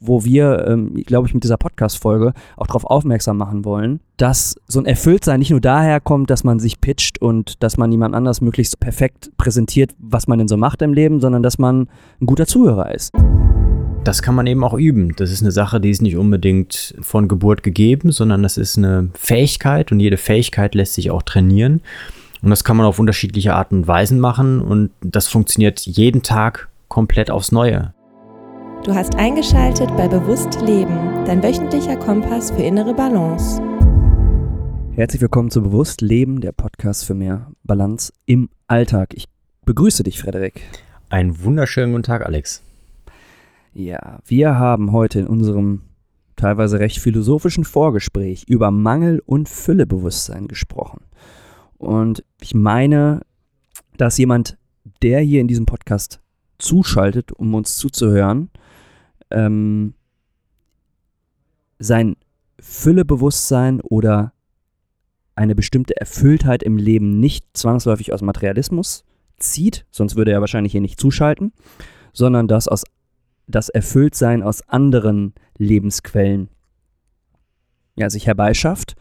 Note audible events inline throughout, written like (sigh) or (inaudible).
wo wir, ähm, glaube ich, mit dieser Podcast-Folge auch darauf aufmerksam machen wollen, dass so ein Erfülltsein nicht nur daher kommt, dass man sich pitcht und dass man jemand anders möglichst perfekt präsentiert, was man denn so macht im Leben, sondern dass man ein guter Zuhörer ist. Das kann man eben auch üben. Das ist eine Sache, die ist nicht unbedingt von Geburt gegeben, sondern das ist eine Fähigkeit und jede Fähigkeit lässt sich auch trainieren. Und das kann man auf unterschiedliche Arten und Weisen machen und das funktioniert jeden Tag komplett aufs Neue. Du hast eingeschaltet bei Bewusst Leben, dein wöchentlicher Kompass für innere Balance. Herzlich willkommen zu Bewusst Leben, der Podcast für mehr Balance im Alltag. Ich begrüße dich, Frederik. Einen wunderschönen guten Tag, Alex. Ja, wir haben heute in unserem teilweise recht philosophischen Vorgespräch über Mangel- und Füllebewusstsein gesprochen. Und ich meine, dass jemand, der hier in diesem Podcast zuschaltet, um uns zuzuhören, ähm, sein Füllebewusstsein oder eine bestimmte Erfülltheit im Leben nicht zwangsläufig aus Materialismus zieht, sonst würde er wahrscheinlich hier nicht zuschalten, sondern das aus das Erfülltsein aus anderen Lebensquellen ja, sich herbeischafft.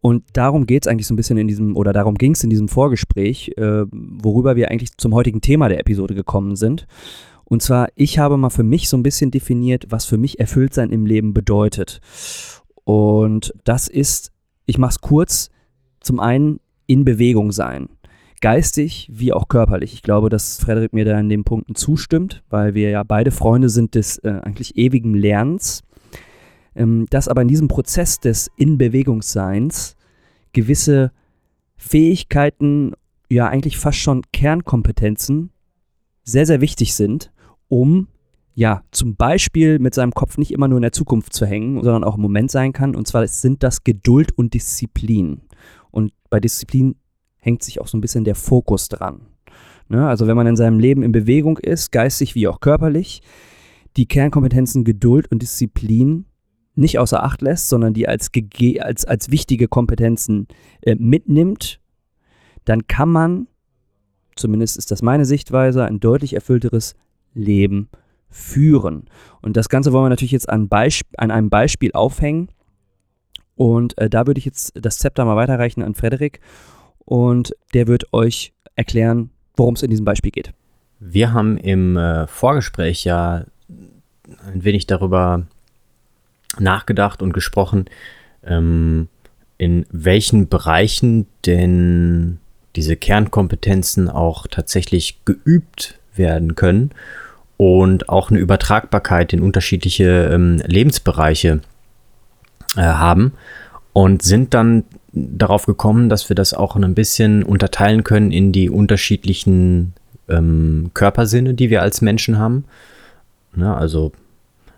Und darum geht es eigentlich so ein bisschen in diesem, oder darum ging es in diesem Vorgespräch, äh, worüber wir eigentlich zum heutigen Thema der Episode gekommen sind. Und zwar, ich habe mal für mich so ein bisschen definiert, was für mich Erfülltsein im Leben bedeutet. Und das ist, ich mache es kurz, zum einen in Bewegung sein geistig wie auch körperlich. Ich glaube, dass Frederik mir da in den Punkten zustimmt, weil wir ja beide Freunde sind des äh, eigentlich ewigen Lernens. Ähm, dass aber in diesem Prozess des Inbewegungsseins gewisse Fähigkeiten, ja eigentlich fast schon Kernkompetenzen, sehr, sehr wichtig sind, um ja, zum Beispiel mit seinem Kopf nicht immer nur in der Zukunft zu hängen, sondern auch im Moment sein kann. Und zwar sind das Geduld und Disziplin. Und bei Disziplin hängt sich auch so ein bisschen der Fokus dran. Ne? Also wenn man in seinem Leben in Bewegung ist, geistig wie auch körperlich, die Kernkompetenzen Geduld und Disziplin nicht außer Acht lässt, sondern die als, als, als wichtige Kompetenzen äh, mitnimmt, dann kann man, zumindest ist das meine Sichtweise, ein deutlich erfüllteres Leben führen. Und das Ganze wollen wir natürlich jetzt an, Beisp an einem Beispiel aufhängen. Und äh, da würde ich jetzt das Zepter mal weiterreichen an Frederik und der wird euch erklären, worum es in diesem Beispiel geht. Wir haben im äh, Vorgespräch ja ein wenig darüber nachgedacht und gesprochen, ähm, in welchen Bereichen denn diese Kernkompetenzen auch tatsächlich geübt werden können und auch eine Übertragbarkeit in unterschiedliche ähm, Lebensbereiche äh, haben und sind dann darauf gekommen, dass wir das auch ein bisschen unterteilen können in die unterschiedlichen ähm, Körpersinne, die wir als Menschen haben. Ja, also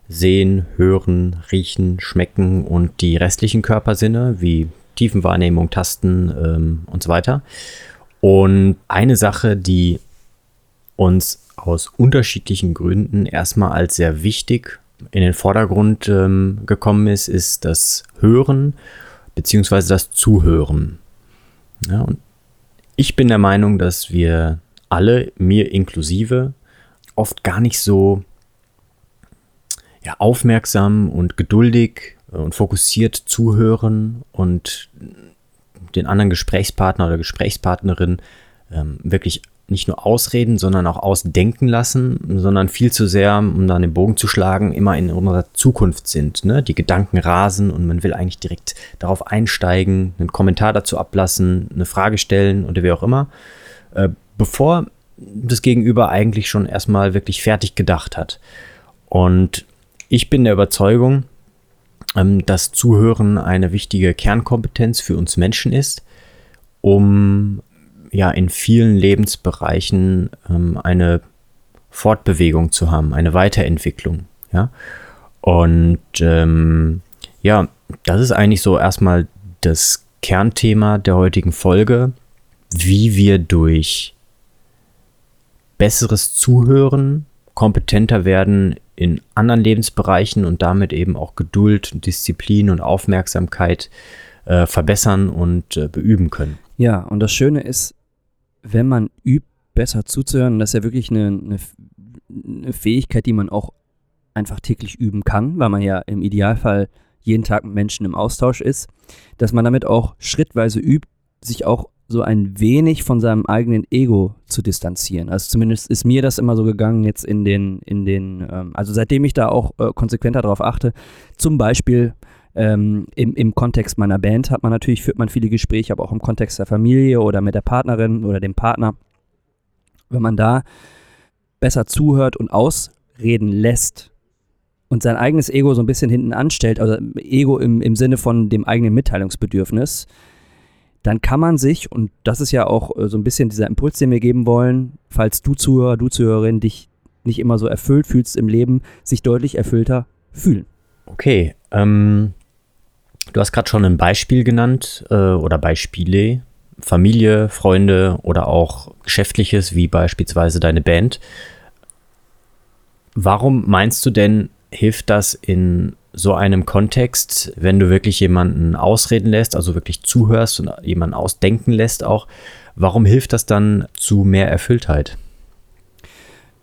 sehen, hören, riechen, schmecken und die restlichen Körpersinne wie Tiefenwahrnehmung, Tasten ähm, und so weiter. Und eine Sache, die uns aus unterschiedlichen Gründen erstmal als sehr wichtig in den Vordergrund ähm, gekommen ist, ist das Hören beziehungsweise das Zuhören. Ja, und ich bin der Meinung, dass wir alle, mir inklusive, oft gar nicht so ja, aufmerksam und geduldig und fokussiert zuhören und den anderen Gesprächspartner oder Gesprächspartnerin ähm, wirklich nicht nur ausreden, sondern auch ausdenken lassen, sondern viel zu sehr, um dann den Bogen zu schlagen, immer in unserer Zukunft sind. Ne? Die Gedanken rasen und man will eigentlich direkt darauf einsteigen, einen Kommentar dazu ablassen, eine Frage stellen oder wie auch immer, äh, bevor das Gegenüber eigentlich schon erstmal wirklich fertig gedacht hat. Und ich bin der Überzeugung, ähm, dass Zuhören eine wichtige Kernkompetenz für uns Menschen ist, um ja in vielen Lebensbereichen ähm, eine Fortbewegung zu haben, eine Weiterentwicklung. Ja, und ähm, ja, das ist eigentlich so erstmal das Kernthema der heutigen Folge, wie wir durch besseres Zuhören kompetenter werden in anderen Lebensbereichen und damit eben auch Geduld, Disziplin und Aufmerksamkeit äh, verbessern und äh, beüben können. Ja, und das Schöne ist, wenn man übt, besser zuzuhören, das ist ja wirklich eine, eine, eine Fähigkeit, die man auch einfach täglich üben kann, weil man ja im Idealfall jeden Tag mit Menschen im Austausch ist, dass man damit auch schrittweise übt, sich auch so ein wenig von seinem eigenen Ego zu distanzieren. Also zumindest ist mir das immer so gegangen jetzt in den, in den, ähm, also seitdem ich da auch äh, konsequenter darauf achte, zum Beispiel ähm, im, im Kontext meiner Band hat man natürlich, führt man viele Gespräche, aber auch im Kontext der Familie oder mit der Partnerin oder dem Partner. Wenn man da besser zuhört und ausreden lässt, und sein eigenes Ego so ein bisschen hinten anstellt, also Ego im, im Sinne von dem eigenen Mitteilungsbedürfnis, dann kann man sich, und das ist ja auch äh, so ein bisschen dieser Impuls, den wir geben wollen, falls du Zuhörer, du Zuhörerin dich nicht immer so erfüllt fühlst im Leben, sich deutlich erfüllter fühlen. Okay, ähm, du hast gerade schon ein Beispiel genannt äh, oder Beispiele, Familie, Freunde oder auch Geschäftliches, wie beispielsweise deine Band. Warum meinst du denn, hilft das in so einem Kontext, wenn du wirklich jemanden ausreden lässt, also wirklich zuhörst und jemanden ausdenken lässt auch, warum hilft das dann zu mehr Erfülltheit?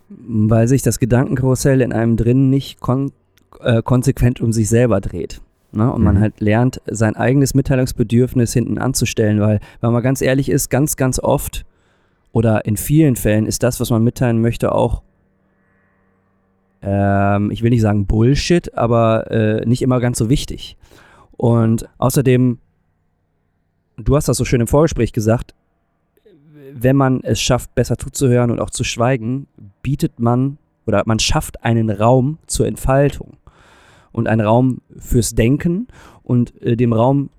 Weil sich das Gedankenkarussell in einem drin nicht kon äh, konsequent um sich selber dreht. Ne? Und mhm. man halt lernt, sein eigenes Mitteilungsbedürfnis hinten anzustellen, weil, wenn man ganz ehrlich ist, ganz, ganz oft oder in vielen Fällen ist das, was man mitteilen möchte, auch ähm, ich will nicht sagen Bullshit, aber äh, nicht immer ganz so wichtig. Und außerdem, du hast das so schön im Vorgespräch gesagt, wenn man es schafft, besser zuzuhören und auch zu schweigen, bietet man oder man schafft einen Raum zur Entfaltung und einen Raum fürs Denken und äh, dem Raum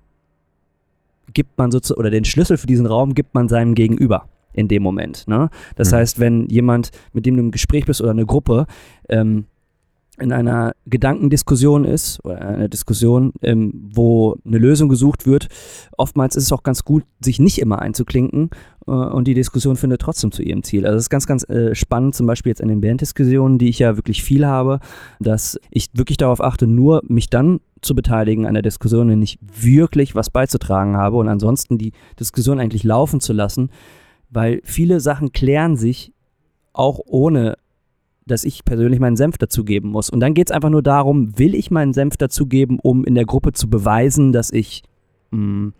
gibt man sozusagen, oder den Schlüssel für diesen Raum gibt man seinem Gegenüber in dem Moment. Ne? Das mhm. heißt, wenn jemand, mit dem du im Gespräch bist oder eine Gruppe, ähm, in einer Gedankendiskussion ist oder einer Diskussion, ähm, wo eine Lösung gesucht wird, oftmals ist es auch ganz gut, sich nicht immer einzuklinken äh, und die Diskussion findet trotzdem zu ihrem Ziel. Also es ist ganz, ganz äh, spannend, zum Beispiel jetzt in den Banddiskussionen, die ich ja wirklich viel habe, dass ich wirklich darauf achte, nur mich dann zu beteiligen an der Diskussion, wenn ich wirklich was beizutragen habe und ansonsten die Diskussion eigentlich laufen zu lassen, weil viele Sachen klären sich auch ohne, dass ich persönlich meinen Senf dazugeben muss. Und dann geht es einfach nur darum, will ich meinen Senf dazugeben, um in der Gruppe zu beweisen, dass ich mh, hm,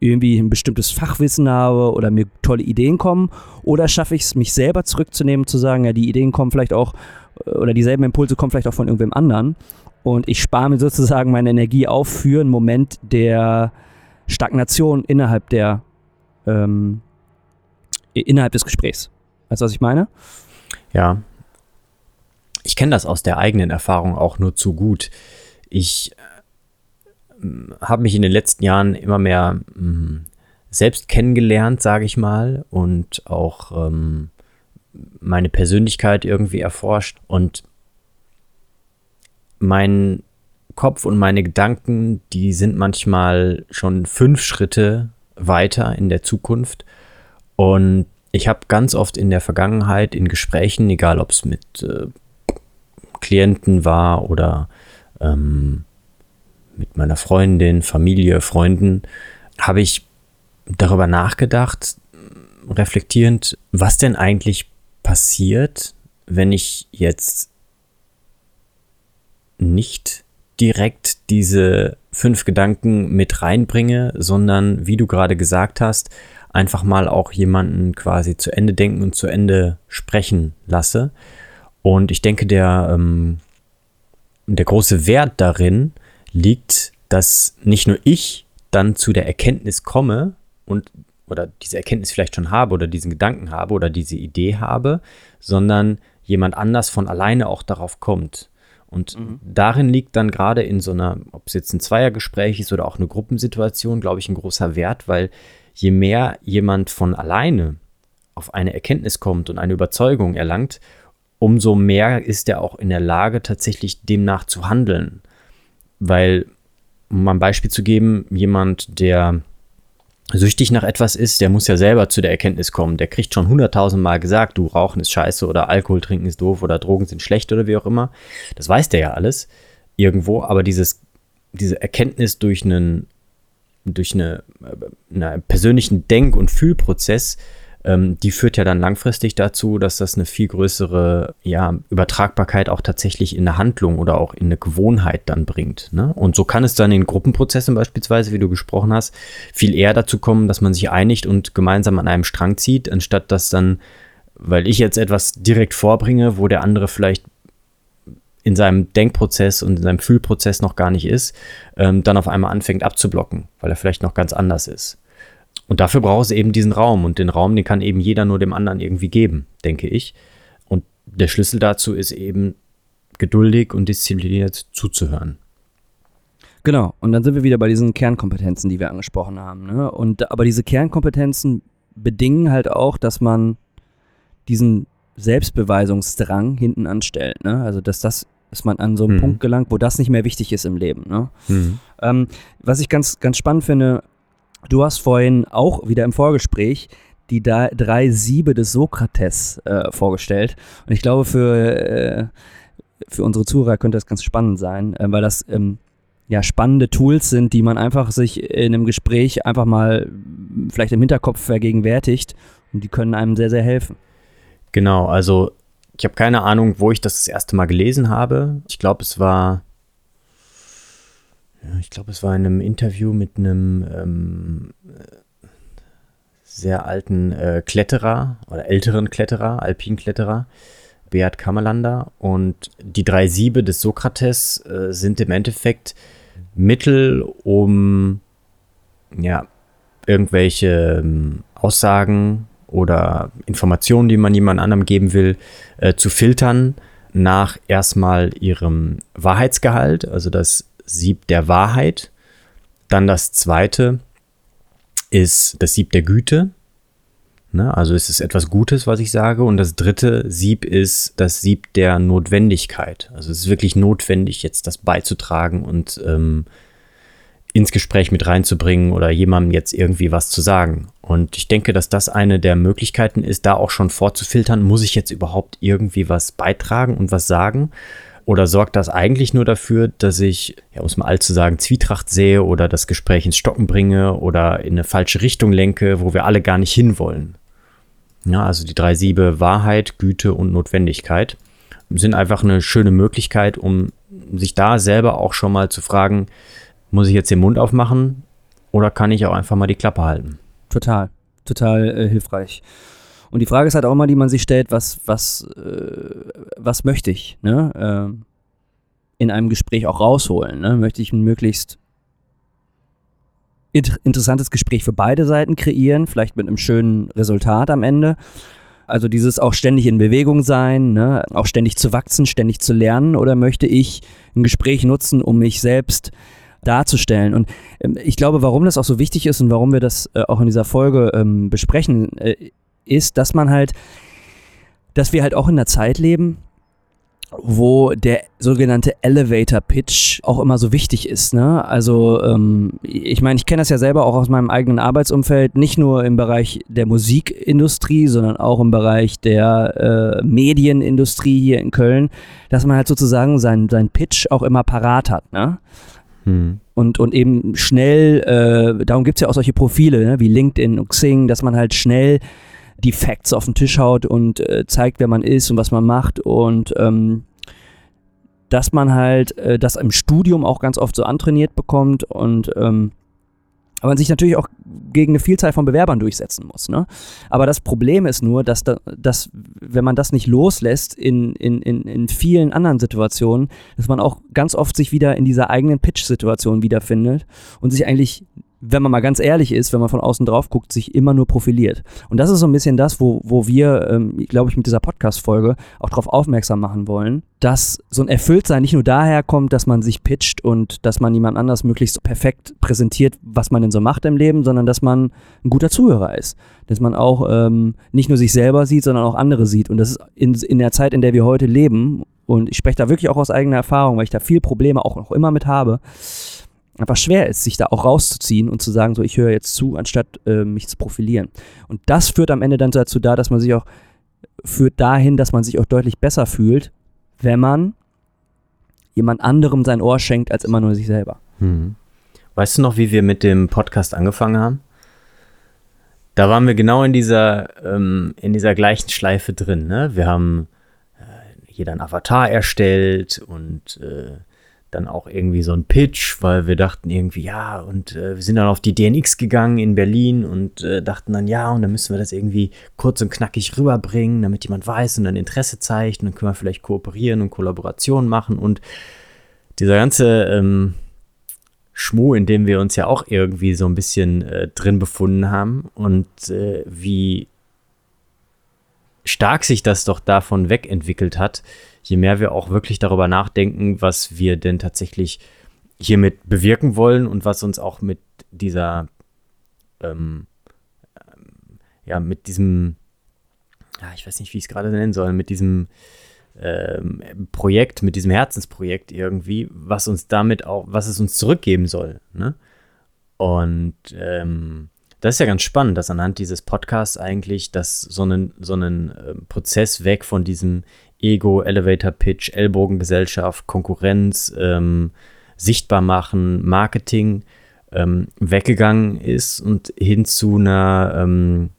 irgendwie ein bestimmtes Fachwissen habe oder mir tolle Ideen kommen? Oder schaffe ich es, mich selber zurückzunehmen, zu sagen, ja, die Ideen kommen vielleicht auch, äh, oder dieselben Impulse kommen vielleicht auch von irgendwem anderen. Und ich spare mir sozusagen meine Energie auf für einen Moment der Stagnation innerhalb der ähm, innerhalb des Gesprächs. Weißt du, was ich meine? Ja. Ich kenne das aus der eigenen Erfahrung auch nur zu gut. Ich äh, habe mich in den letzten Jahren immer mehr mh, hm, selbst kennengelernt, sage ich mal, und auch ähm, meine Persönlichkeit irgendwie erforscht. Und mein Kopf und meine Gedanken, die sind manchmal schon fünf Schritte weiter in der Zukunft und ich habe ganz oft in der Vergangenheit in Gesprächen, egal ob es mit äh, Klienten war oder ähm, mit meiner Freundin, Familie, Freunden, habe ich darüber nachgedacht, reflektierend, was denn eigentlich passiert, wenn ich jetzt nicht direkt diese fünf Gedanken mit reinbringe, sondern wie du gerade gesagt hast, einfach mal auch jemanden quasi zu Ende denken und zu Ende sprechen lasse. Und ich denke, der, ähm, der große Wert darin liegt, dass nicht nur ich dann zu der Erkenntnis komme und oder diese Erkenntnis vielleicht schon habe oder diesen Gedanken habe oder diese Idee habe, sondern jemand anders von alleine auch darauf kommt. Und mhm. darin liegt dann gerade in so einer, ob es jetzt ein Zweiergespräch ist oder auch eine Gruppensituation, glaube ich, ein großer Wert, weil je mehr jemand von alleine auf eine Erkenntnis kommt und eine Überzeugung erlangt, umso mehr ist er auch in der Lage, tatsächlich demnach zu handeln. Weil, um mal ein Beispiel zu geben, jemand, der süchtig nach etwas ist, der muss ja selber zu der Erkenntnis kommen. Der kriegt schon hunderttausend Mal gesagt, du Rauchen ist scheiße oder Alkohol trinken ist doof oder Drogen sind schlecht oder wie auch immer. Das weiß der ja alles irgendwo, aber dieses, diese Erkenntnis durch einen durch eine, einen persönlichen Denk- und Fühlprozess ähm, die führt ja dann langfristig dazu, dass das eine viel größere ja, Übertragbarkeit auch tatsächlich in eine Handlung oder auch in eine Gewohnheit dann bringt. Ne? Und so kann es dann in Gruppenprozessen beispielsweise, wie du gesprochen hast, viel eher dazu kommen, dass man sich einigt und gemeinsam an einem Strang zieht, anstatt dass dann, weil ich jetzt etwas direkt vorbringe, wo der andere vielleicht in seinem Denkprozess und in seinem Fühlprozess noch gar nicht ist, ähm, dann auf einmal anfängt abzublocken, weil er vielleicht noch ganz anders ist. Und dafür braucht es eben diesen Raum. Und den Raum, den kann eben jeder nur dem anderen irgendwie geben, denke ich. Und der Schlüssel dazu ist eben geduldig und diszipliniert zuzuhören. Genau, und dann sind wir wieder bei diesen Kernkompetenzen, die wir angesprochen haben. Ne? Und, aber diese Kernkompetenzen bedingen halt auch, dass man diesen Selbstbeweisungsdrang hinten anstellt. Ne? Also, dass das dass man an so einen mhm. Punkt gelangt, wo das nicht mehr wichtig ist im Leben. Ne? Mhm. Ähm, was ich ganz, ganz spannend finde, Du hast vorhin auch wieder im Vorgespräch die drei Siebe des Sokrates äh, vorgestellt. Und ich glaube, für, äh, für unsere Zuhörer könnte das ganz spannend sein, äh, weil das ähm, ja spannende Tools sind, die man einfach sich in einem Gespräch einfach mal vielleicht im Hinterkopf vergegenwärtigt und die können einem sehr, sehr helfen. Genau, also ich habe keine Ahnung, wo ich das das erste Mal gelesen habe. Ich glaube, es war ich glaube, es war in einem Interview mit einem ähm, sehr alten äh, Kletterer oder älteren Kletterer, Alpinkletterer, Beat Kammerlander. Und die drei Siebe des Sokrates äh, sind im Endeffekt Mittel, um ja, irgendwelche ähm, Aussagen oder Informationen, die man jemand anderem geben will, äh, zu filtern nach erstmal ihrem Wahrheitsgehalt, also das Sieb der Wahrheit. Dann das zweite ist das Sieb der Güte. Ne? Also ist es etwas Gutes, was ich sage. Und das dritte Sieb ist das Sieb der Notwendigkeit. Also es ist wirklich notwendig, jetzt das beizutragen und ähm, ins Gespräch mit reinzubringen oder jemandem jetzt irgendwie was zu sagen. Und ich denke, dass das eine der Möglichkeiten ist, da auch schon vorzufiltern, muss ich jetzt überhaupt irgendwie was beitragen und was sagen? Oder sorgt das eigentlich nur dafür, dass ich, ja, um es mal alt zu sagen, Zwietracht sehe oder das Gespräch ins Stocken bringe oder in eine falsche Richtung lenke, wo wir alle gar nicht hinwollen? Ja, also die drei Siebe Wahrheit, Güte und Notwendigkeit sind einfach eine schöne Möglichkeit, um sich da selber auch schon mal zu fragen, muss ich jetzt den Mund aufmachen oder kann ich auch einfach mal die Klappe halten? Total, total äh, hilfreich. Und die Frage ist halt auch immer, die man sich stellt, was, was, äh, was möchte ich ne? äh, in einem Gespräch auch rausholen? Ne? Möchte ich ein möglichst int interessantes Gespräch für beide Seiten kreieren, vielleicht mit einem schönen Resultat am Ende? Also dieses auch ständig in Bewegung sein, ne? auch ständig zu wachsen, ständig zu lernen, oder möchte ich ein Gespräch nutzen, um mich selbst darzustellen. Und ähm, ich glaube, warum das auch so wichtig ist und warum wir das äh, auch in dieser Folge ähm, besprechen, äh, ist, dass man halt, dass wir halt auch in einer Zeit leben, wo der sogenannte Elevator Pitch auch immer so wichtig ist. Ne? Also ähm, ich meine, ich kenne das ja selber auch aus meinem eigenen Arbeitsumfeld, nicht nur im Bereich der Musikindustrie, sondern auch im Bereich der äh, Medienindustrie hier in Köln, dass man halt sozusagen seinen sein Pitch auch immer parat hat. Ne? Hm. Und, und eben schnell, äh, darum gibt es ja auch solche Profile ne? wie LinkedIn und Xing, dass man halt schnell die Facts auf den Tisch haut und äh, zeigt, wer man ist und was man macht und ähm, dass man halt äh, das im Studium auch ganz oft so antrainiert bekommt und ähm, aber man sich natürlich auch gegen eine Vielzahl von Bewerbern durchsetzen muss. Ne? Aber das Problem ist nur, dass, da, dass wenn man das nicht loslässt in, in, in, in vielen anderen Situationen, dass man auch ganz oft sich wieder in dieser eigenen Pitch-Situation wiederfindet und sich eigentlich wenn man mal ganz ehrlich ist, wenn man von außen drauf guckt, sich immer nur profiliert. Und das ist so ein bisschen das, wo, wo wir, ähm, glaube ich, mit dieser Podcast-Folge auch darauf aufmerksam machen wollen, dass so ein Erfülltsein nicht nur daher kommt, dass man sich pitcht und dass man jemand anders möglichst perfekt präsentiert, was man denn so macht im Leben, sondern dass man ein guter Zuhörer ist. Dass man auch ähm, nicht nur sich selber sieht, sondern auch andere sieht. Und das ist in, in der Zeit, in der wir heute leben, und ich spreche da wirklich auch aus eigener Erfahrung, weil ich da viel Probleme auch noch immer mit habe, einfach schwer ist, sich da auch rauszuziehen und zu sagen, so ich höre jetzt zu, anstatt äh, mich zu profilieren. Und das führt am Ende dann dazu da, dass man sich auch, führt dahin, dass man sich auch deutlich besser fühlt, wenn man jemand anderem sein Ohr schenkt, als immer nur sich selber. Hm. Weißt du noch, wie wir mit dem Podcast angefangen haben? da waren wir genau in dieser, ähm, in dieser gleichen Schleife drin. Ne? Wir haben äh, jeder einen Avatar erstellt und äh, dann auch irgendwie so ein Pitch, weil wir dachten irgendwie, ja, und äh, wir sind dann auf die DNX gegangen in Berlin und äh, dachten dann, ja, und dann müssen wir das irgendwie kurz und knackig rüberbringen, damit jemand weiß und dann Interesse zeigt und dann können wir vielleicht kooperieren und Kollaborationen machen und dieser ganze ähm, Schmuh, in dem wir uns ja auch irgendwie so ein bisschen äh, drin befunden haben und äh, wie stark sich das doch davon wegentwickelt hat, je mehr wir auch wirklich darüber nachdenken, was wir denn tatsächlich hiermit bewirken wollen und was uns auch mit dieser, ähm, ähm, ja, mit diesem, ja, ich weiß nicht, wie ich es gerade nennen soll, mit diesem ähm, Projekt, mit diesem Herzensprojekt irgendwie, was uns damit auch, was es uns zurückgeben soll. Ne? Und ähm, das ist ja ganz spannend, dass anhand dieses Podcasts eigentlich dass so einen, so einen äh, Prozess weg von diesem Ego, Elevator Pitch, Ellbogengesellschaft, Konkurrenz, ähm, sichtbar machen, Marketing ähm, weggegangen ist und hin zu einer, ähm,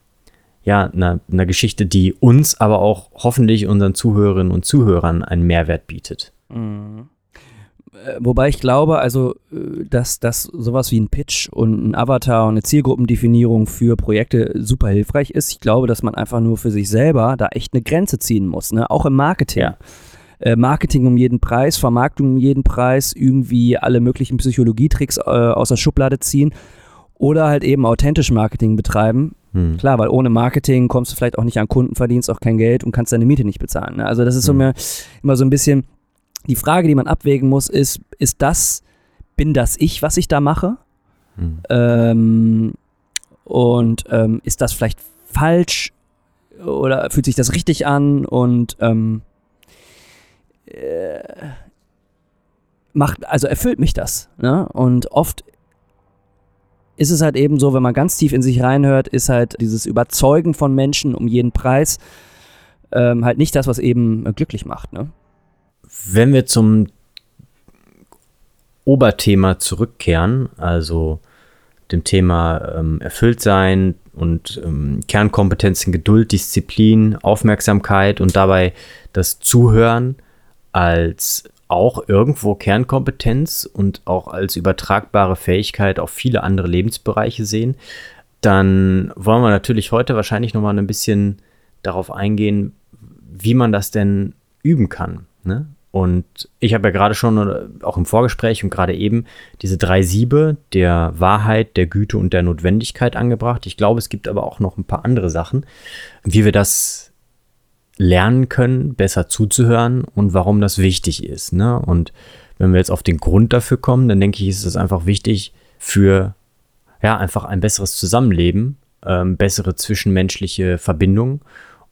ja, einer, einer Geschichte, die uns, aber auch hoffentlich unseren Zuhörerinnen und Zuhörern einen Mehrwert bietet. Mhm. Äh, wobei ich glaube, also, äh, dass, dass sowas wie ein Pitch und ein Avatar und eine Zielgruppendefinierung für Projekte super hilfreich ist. Ich glaube, dass man einfach nur für sich selber da echt eine Grenze ziehen muss, ne? auch im Marketing. Ja. Äh, Marketing um jeden Preis, Vermarktung um jeden Preis, irgendwie alle möglichen Psychologietricks äh, aus der Schublade ziehen oder halt eben authentisch Marketing betreiben. Hm. Klar, weil ohne Marketing kommst du vielleicht auch nicht an Kunden, verdienst auch kein Geld und kannst deine Miete nicht bezahlen. Ne? Also das ist hm. so immer, immer so ein bisschen die Frage, die man abwägen muss, ist, ist das, bin das ich, was ich da mache? Hm. Ähm, und ähm, ist das vielleicht falsch oder fühlt sich das richtig an und ähm, äh, macht, also erfüllt mich das. Ne? Und oft ist es halt eben so, wenn man ganz tief in sich reinhört, ist halt dieses Überzeugen von Menschen um jeden Preis ähm, halt nicht das, was eben glücklich macht. Ne? Wenn wir zum Oberthema zurückkehren, also dem Thema ähm, Erfülltsein und ähm, Kernkompetenzen, Geduld, Disziplin, Aufmerksamkeit und dabei das Zuhören als auch irgendwo Kernkompetenz und auch als übertragbare Fähigkeit auf viele andere Lebensbereiche sehen, dann wollen wir natürlich heute wahrscheinlich nochmal ein bisschen darauf eingehen, wie man das denn üben kann. Ne? Und ich habe ja gerade schon, auch im Vorgespräch und gerade eben, diese drei Siebe der Wahrheit, der Güte und der Notwendigkeit angebracht. Ich glaube, es gibt aber auch noch ein paar andere Sachen, wie wir das lernen können, besser zuzuhören und warum das wichtig ist. Ne? Und wenn wir jetzt auf den Grund dafür kommen, dann denke ich, ist es einfach wichtig für ja, einfach ein besseres Zusammenleben, ähm, bessere zwischenmenschliche Verbindungen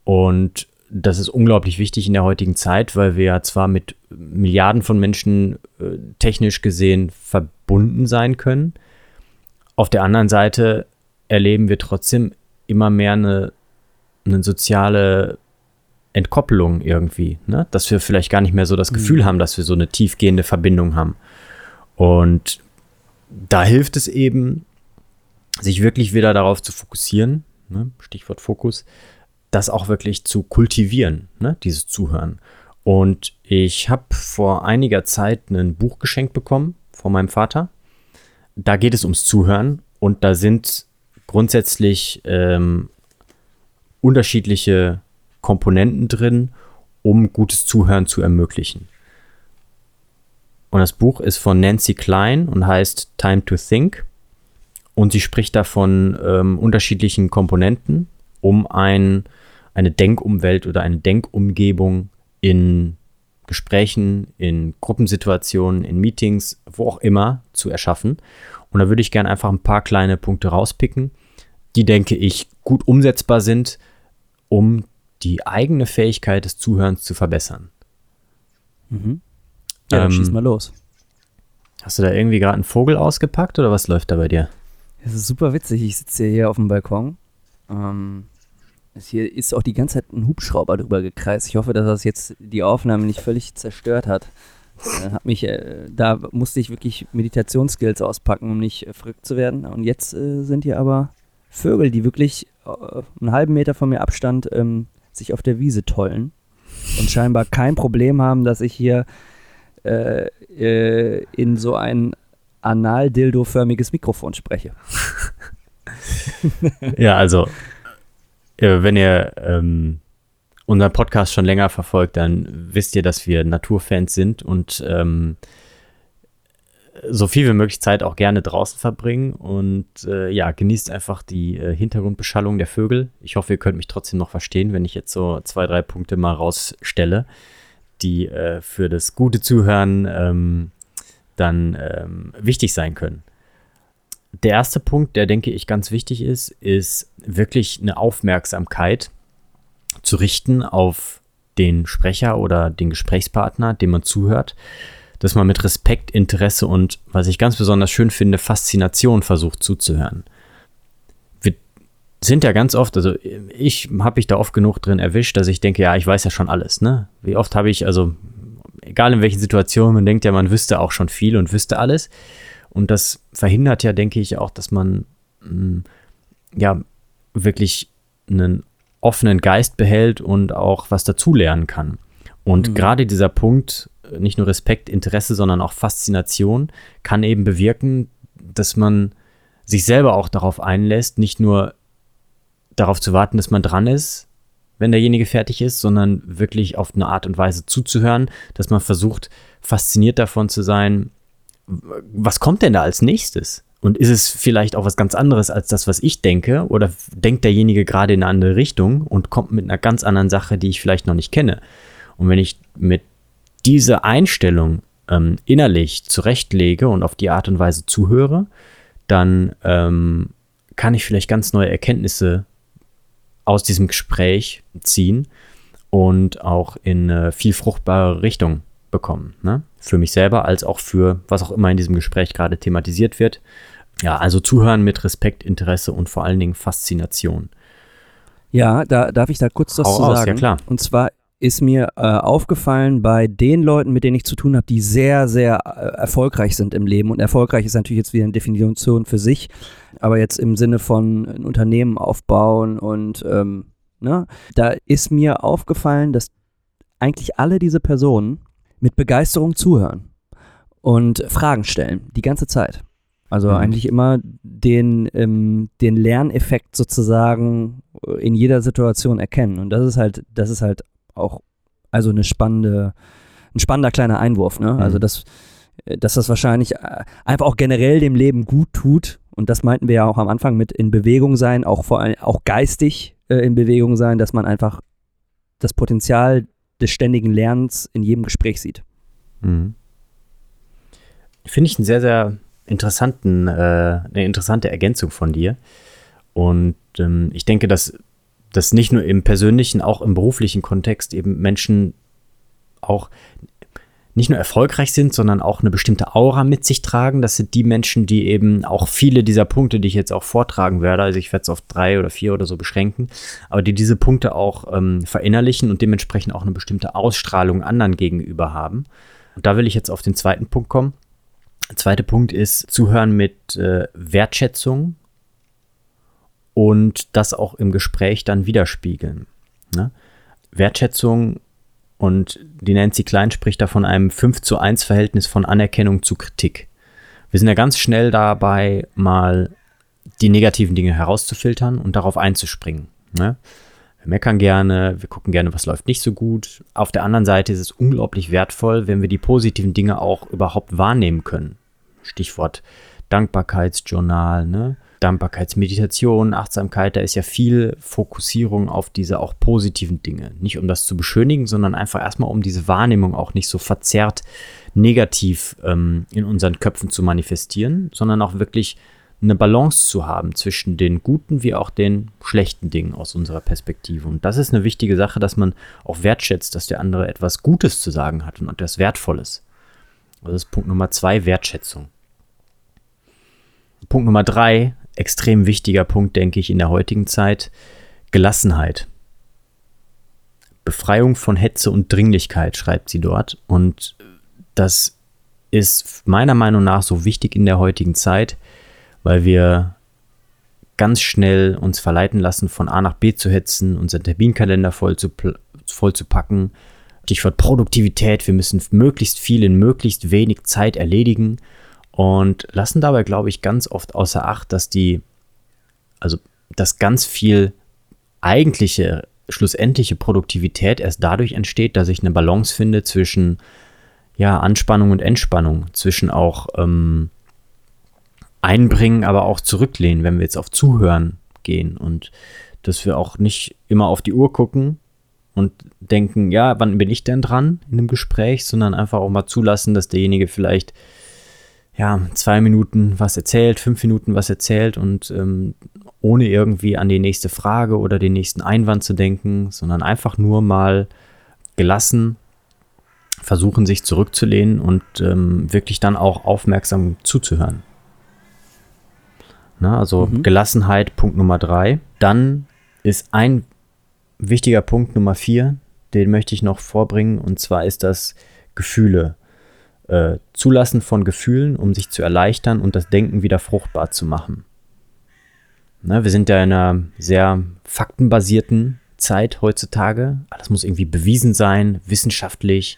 und das ist unglaublich wichtig in der heutigen Zeit, weil wir ja zwar mit Milliarden von Menschen äh, technisch gesehen verbunden sein können. Auf der anderen Seite erleben wir trotzdem immer mehr eine, eine soziale Entkoppelung irgendwie, ne? dass wir vielleicht gar nicht mehr so das mhm. Gefühl haben, dass wir so eine tiefgehende Verbindung haben. Und da hilft es eben, sich wirklich wieder darauf zu fokussieren, ne? Stichwort Fokus, das auch wirklich zu kultivieren, ne, dieses Zuhören. Und ich habe vor einiger Zeit ein Buch geschenkt bekommen von meinem Vater. Da geht es ums Zuhören und da sind grundsätzlich ähm, unterschiedliche Komponenten drin, um gutes Zuhören zu ermöglichen. Und das Buch ist von Nancy Klein und heißt Time to Think. Und sie spricht da von ähm, unterschiedlichen Komponenten, um ein eine Denkumwelt oder eine Denkumgebung in Gesprächen, in Gruppensituationen, in Meetings, wo auch immer zu erschaffen. Und da würde ich gerne einfach ein paar kleine Punkte rauspicken, die, denke ich, gut umsetzbar sind, um die eigene Fähigkeit des Zuhörens zu verbessern. Mhm. Ja, dann ähm, schieß mal los. Hast du da irgendwie gerade einen Vogel ausgepackt oder was läuft da bei dir? Das ist super witzig. Ich sitze hier auf dem Balkon. Ähm, hier ist auch die ganze Zeit ein Hubschrauber drüber gekreist. Ich hoffe, dass das jetzt die Aufnahme nicht völlig zerstört hat. Äh, hat mich, äh, da musste ich wirklich Meditationsskills auspacken, um nicht äh, verrückt zu werden. Und jetzt äh, sind hier aber Vögel, die wirklich äh, einen halben Meter von mir Abstand ähm, sich auf der Wiese tollen und scheinbar kein Problem haben, dass ich hier in so ein anal-dildo-förmiges Mikrofon spreche. (laughs) ja, also, wenn ihr ähm, unseren Podcast schon länger verfolgt, dann wisst ihr, dass wir Naturfans sind und ähm, so viel wie möglich Zeit auch gerne draußen verbringen und äh, ja, genießt einfach die äh, Hintergrundbeschallung der Vögel. Ich hoffe, ihr könnt mich trotzdem noch verstehen, wenn ich jetzt so zwei, drei Punkte mal rausstelle, die äh, für das gute Zuhören ähm, dann ähm, wichtig sein können. Der erste Punkt, der denke ich ganz wichtig ist, ist wirklich eine Aufmerksamkeit zu richten auf den Sprecher oder den Gesprächspartner, dem man zuhört dass man mit Respekt, Interesse und, was ich ganz besonders schön finde, Faszination versucht zuzuhören. Wir sind ja ganz oft, also ich habe mich da oft genug drin erwischt, dass ich denke, ja, ich weiß ja schon alles, ne? Wie oft habe ich, also egal in welchen Situationen, man denkt ja, man wüsste auch schon viel und wüsste alles. Und das verhindert ja, denke ich, auch, dass man mh, mm, ja wirklich einen offenen Geist behält und auch was dazulernen kann. Und mhm. gerade dieser Punkt, nicht nur Respekt, Interesse, sondern auch Faszination kann eben bewirken, dass man sich selber auch darauf einlässt, nicht nur darauf zu warten, dass man dran ist, wenn derjenige fertig ist, sondern wirklich auf eine Art und Weise zuzuhören, dass man versucht, fasziniert davon zu sein, was kommt denn da als nächstes? Und ist es vielleicht auch was ganz anderes als das, was ich denke? Oder denkt derjenige gerade in eine andere Richtung und kommt mit einer ganz anderen Sache, die ich vielleicht noch nicht kenne? Und wenn ich mit diese Einstellung ähm, innerlich zurechtlege und auf die Art und Weise zuhöre, dann ähm, kann ich vielleicht ganz neue Erkenntnisse aus diesem Gespräch ziehen und auch in eine viel fruchtbare Richtung bekommen. Ne? Für mich selber als auch für was auch immer in diesem Gespräch gerade thematisiert wird. Ja, also zuhören mit Respekt, Interesse und vor allen Dingen Faszination. Ja, da darf ich da kurz was zu aus, sagen. Ja, klar. Und zwar ist mir äh, aufgefallen bei den Leuten, mit denen ich zu tun habe, die sehr, sehr äh, erfolgreich sind im Leben. Und erfolgreich ist natürlich jetzt wieder eine Definition für sich, aber jetzt im Sinne von ein Unternehmen aufbauen und ähm, ne, da ist mir aufgefallen, dass eigentlich alle diese Personen mit Begeisterung zuhören und Fragen stellen, die ganze Zeit. Also mhm. eigentlich immer den, ähm, den Lerneffekt sozusagen in jeder Situation erkennen. Und das ist halt, das ist halt auch also eine spannende, ein spannender kleiner Einwurf, ne? Mhm. Also dass, äh, dass das wahrscheinlich äh, einfach auch generell dem Leben gut tut. Und das meinten wir ja auch am Anfang mit in Bewegung sein, auch vor allem auch geistig äh, in Bewegung sein, dass man einfach das Potenzial des ständigen Lernens in jedem Gespräch sieht. Mhm. Finde ich einen sehr, sehr interessanten, äh, eine interessante Ergänzung von dir. Und ähm, ich denke, dass dass nicht nur im persönlichen, auch im beruflichen Kontext eben Menschen auch nicht nur erfolgreich sind, sondern auch eine bestimmte Aura mit sich tragen. Das sind die Menschen, die eben auch viele dieser Punkte, die ich jetzt auch vortragen werde, also ich werde es auf drei oder vier oder so beschränken, aber die diese Punkte auch ähm, verinnerlichen und dementsprechend auch eine bestimmte Ausstrahlung anderen gegenüber haben. Und da will ich jetzt auf den zweiten Punkt kommen. Der zweite Punkt ist Zuhören mit äh, Wertschätzung und das auch im Gespräch dann widerspiegeln. Ne? Wertschätzung und die Nancy Klein spricht da von einem 5 zu 1 Verhältnis von Anerkennung zu Kritik. Wir sind ja ganz schnell dabei, mal die negativen Dinge herauszufiltern und darauf einzuspringen. Ne? Wir meckern gerne, wir gucken gerne, was läuft nicht so gut. Auf der anderen Seite ist es unglaublich wertvoll, wenn wir die positiven Dinge auch überhaupt wahrnehmen können. Stichwort Dankbarkeitsjournal, ne? Dankbarkeitsmeditation, Achtsamkeit, da ist ja viel Fokussierung auf diese auch positiven Dinge. Nicht um das zu beschönigen, sondern einfach erstmal um diese Wahrnehmung auch nicht so verzerrt negativ ähm, in unseren Köpfen zu manifestieren, sondern auch wirklich eine Balance zu haben zwischen den guten wie auch den schlechten Dingen aus unserer Perspektive. Und das ist eine wichtige Sache, dass man auch wertschätzt, dass der andere etwas Gutes zu sagen hat und etwas Wertvolles. Das ist Punkt Nummer zwei, Wertschätzung. Punkt Nummer drei, extrem wichtiger Punkt, denke ich, in der heutigen Zeit. Gelassenheit. Befreiung von Hetze und Dringlichkeit, schreibt sie dort. Und das ist meiner Meinung nach so wichtig in der heutigen Zeit, weil wir ganz schnell uns verleiten lassen, von A nach B zu hetzen, unseren Terminkalender voll zu, voll zu packen. Stichwort Produktivität, wir müssen möglichst viel in möglichst wenig Zeit erledigen und lassen dabei, glaube ich, ganz oft außer Acht, dass die, also dass ganz viel eigentliche, schlussendliche Produktivität erst dadurch entsteht, dass ich eine Balance finde zwischen ja, Anspannung und Entspannung, zwischen auch ähm, einbringen, aber auch zurücklehnen, wenn wir jetzt auf Zuhören gehen und dass wir auch nicht immer auf die Uhr gucken und denken, ja, wann bin ich denn dran in einem Gespräch, sondern einfach auch mal zulassen, dass derjenige vielleicht ja, zwei Minuten was erzählt, fünf Minuten was erzählt und ähm, ohne irgendwie an die nächste Frage oder den nächsten Einwand zu denken, sondern einfach nur mal gelassen versuchen, sich zurückzulehnen und ähm, wirklich dann auch aufmerksam zuzuhören. Na, also mhm. Gelassenheit, Punkt Nummer drei. Dann ist ein wichtiger Punkt Nummer vier, den möchte ich noch vorbringen, und zwar ist das Gefühle. Äh, Zulassen von Gefühlen, um sich zu erleichtern und das Denken wieder fruchtbar zu machen. Na, wir sind ja in einer sehr faktenbasierten Zeit heutzutage. Alles muss irgendwie bewiesen sein, wissenschaftlich.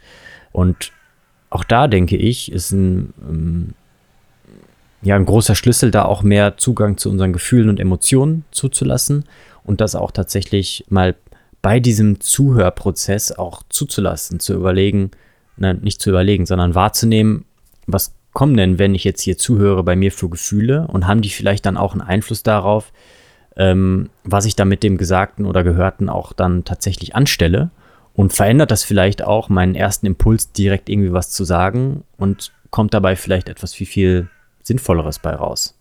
Und auch da denke ich, ist ein, ähm, ja, ein großer Schlüssel, da auch mehr Zugang zu unseren Gefühlen und Emotionen zuzulassen und das auch tatsächlich mal bei diesem Zuhörprozess auch zuzulassen, zu überlegen, na, nicht zu überlegen, sondern wahrzunehmen, was kommen denn, wenn ich jetzt hier zuhöre, bei mir für Gefühle und haben die vielleicht dann auch einen Einfluss darauf, ähm, was ich da mit dem Gesagten oder Gehörten auch dann tatsächlich anstelle und verändert das vielleicht auch meinen ersten Impuls, direkt irgendwie was zu sagen und kommt dabei vielleicht etwas viel, viel Sinnvolleres bei raus.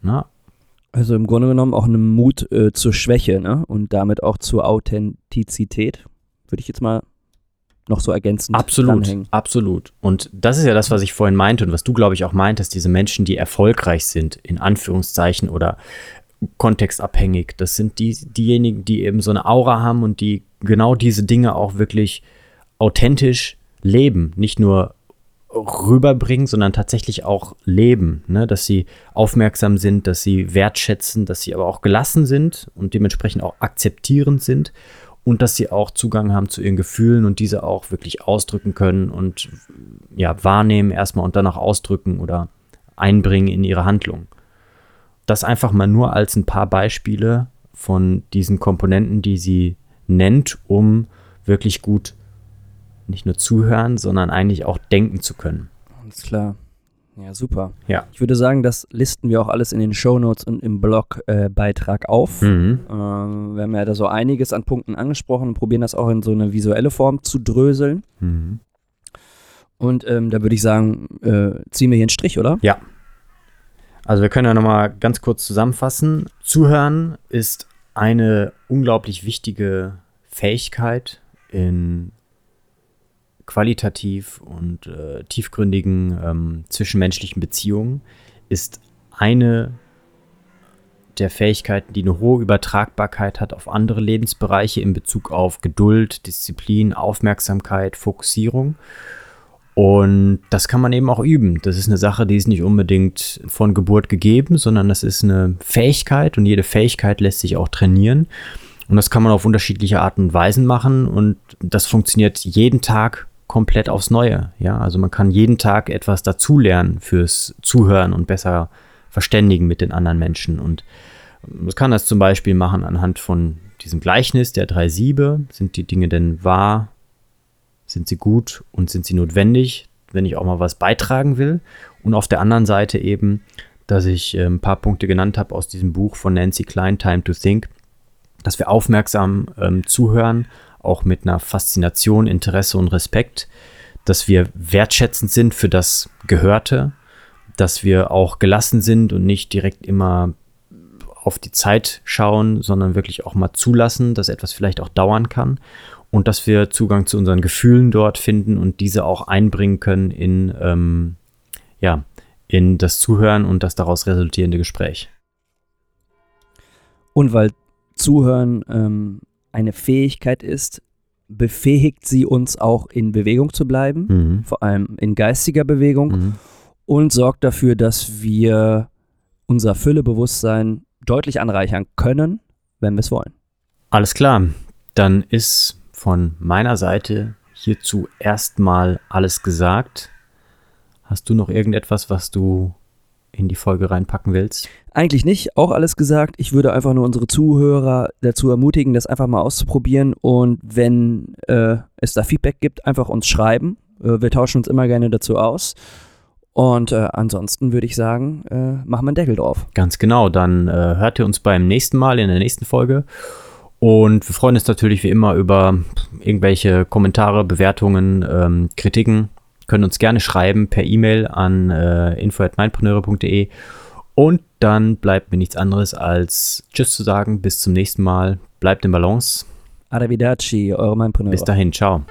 Na? Also im Grunde genommen auch einen Mut äh, zur Schwäche ne? und damit auch zur Authentizität, würde ich jetzt mal noch so ergänzend absolut, dranhängen. Absolut. Und das ist ja das, was ich vorhin meinte und was du, glaube ich, auch meintest, diese Menschen, die erfolgreich sind, in Anführungszeichen oder kontextabhängig. Das sind die, diejenigen, die eben so eine Aura haben und die genau diese Dinge auch wirklich authentisch leben. Nicht nur rüberbringen, sondern tatsächlich auch leben. Ne? Dass sie aufmerksam sind, dass sie wertschätzen, dass sie aber auch gelassen sind und dementsprechend auch akzeptierend sind und dass sie auch Zugang haben zu ihren Gefühlen und diese auch wirklich ausdrücken können und ja, wahrnehmen erstmal und dann auch ausdrücken oder einbringen in ihre Handlung. Das einfach mal nur als ein paar Beispiele von diesen Komponenten, die sie nennt, um wirklich gut nicht nur zuhören, sondern eigentlich auch denken zu können. Alles klar. Ja, super. Ja. Ich würde sagen, das listen wir auch alles in den Shownotes und im Blogbeitrag äh, auf. Mhm. Äh, wir haben ja da so einiges an Punkten angesprochen und probieren das auch in so eine visuelle Form zu dröseln. Mhm. Und ähm, da würde ich sagen, äh, ziehen wir hier einen Strich, oder? Ja. Also wir können ja nochmal ganz kurz zusammenfassen. Zuhören ist eine unglaublich wichtige Fähigkeit in qualitativ und äh, tiefgründigen ähm, zwischenmenschlichen Beziehungen ist eine der Fähigkeiten, die eine hohe Übertragbarkeit hat auf andere Lebensbereiche in Bezug auf Geduld, Disziplin, Aufmerksamkeit, Fokussierung. Und das kann man eben auch üben. Das ist eine Sache, die ist nicht unbedingt von Geburt gegeben, sondern das ist eine Fähigkeit und jede Fähigkeit lässt sich auch trainieren. Und das kann man auf unterschiedliche Arten und Weisen machen und das funktioniert jeden Tag komplett aufs Neue. Ja, also man kann jeden Tag etwas dazulernen fürs Zuhören und besser verständigen mit den anderen Menschen. Und man kann das zum Beispiel machen anhand von diesem Gleichnis der drei Siebe. Sind die Dinge denn wahr? Sind sie gut und sind sie notwendig, wenn ich auch mal was beitragen will? Und auf der anderen Seite eben, dass ich äh, ein paar Punkte genannt habe aus diesem Buch von Nancy Klein, Time to Think, dass wir aufmerksam ähm, zuhören auch mit einer Faszination, Interesse und Respekt, dass wir wertschätzend sind für das Gehörte, dass wir auch gelassen sind und nicht direkt immer auf die Zeit schauen, sondern wirklich auch mal zulassen, dass etwas vielleicht auch dauern kann und dass wir Zugang zu unseren Gefühlen dort finden und diese auch einbringen können in, ähm, ja, in das Zuhören und das daraus resultierende Gespräch. Und weil Zuhören ähm, eine Fähigkeit ist, befähigt sie uns auch in Bewegung zu bleiben, mhm. vor allem in geistiger Bewegung mhm. und sorgt dafür, dass wir unser Füllebewusstsein deutlich anreichern können, wenn wir es wollen. Alles klar, dann ist von meiner Seite hierzu erstmal alles gesagt. Hast du noch irgendetwas, was du in die Folge reinpacken willst? Eigentlich nicht, auch alles gesagt. Ich würde einfach nur unsere Zuhörer dazu ermutigen, das einfach mal auszuprobieren und wenn äh, es da Feedback gibt, einfach uns schreiben. Äh, wir tauschen uns immer gerne dazu aus. Und äh, ansonsten würde ich sagen, äh, machen wir einen Deckel drauf. Ganz genau, dann äh, hört ihr uns beim nächsten Mal in der nächsten Folge. Und wir freuen uns natürlich wie immer über irgendwelche Kommentare, Bewertungen, ähm, Kritiken. Können uns gerne schreiben per E-Mail an äh, info.mindpreneure.de. Und dann bleibt mir nichts anderes als Tschüss zu sagen. Bis zum nächsten Mal. Bleibt in Balance. Arrivederci, eure Mindpreneure. Bis dahin. Ciao.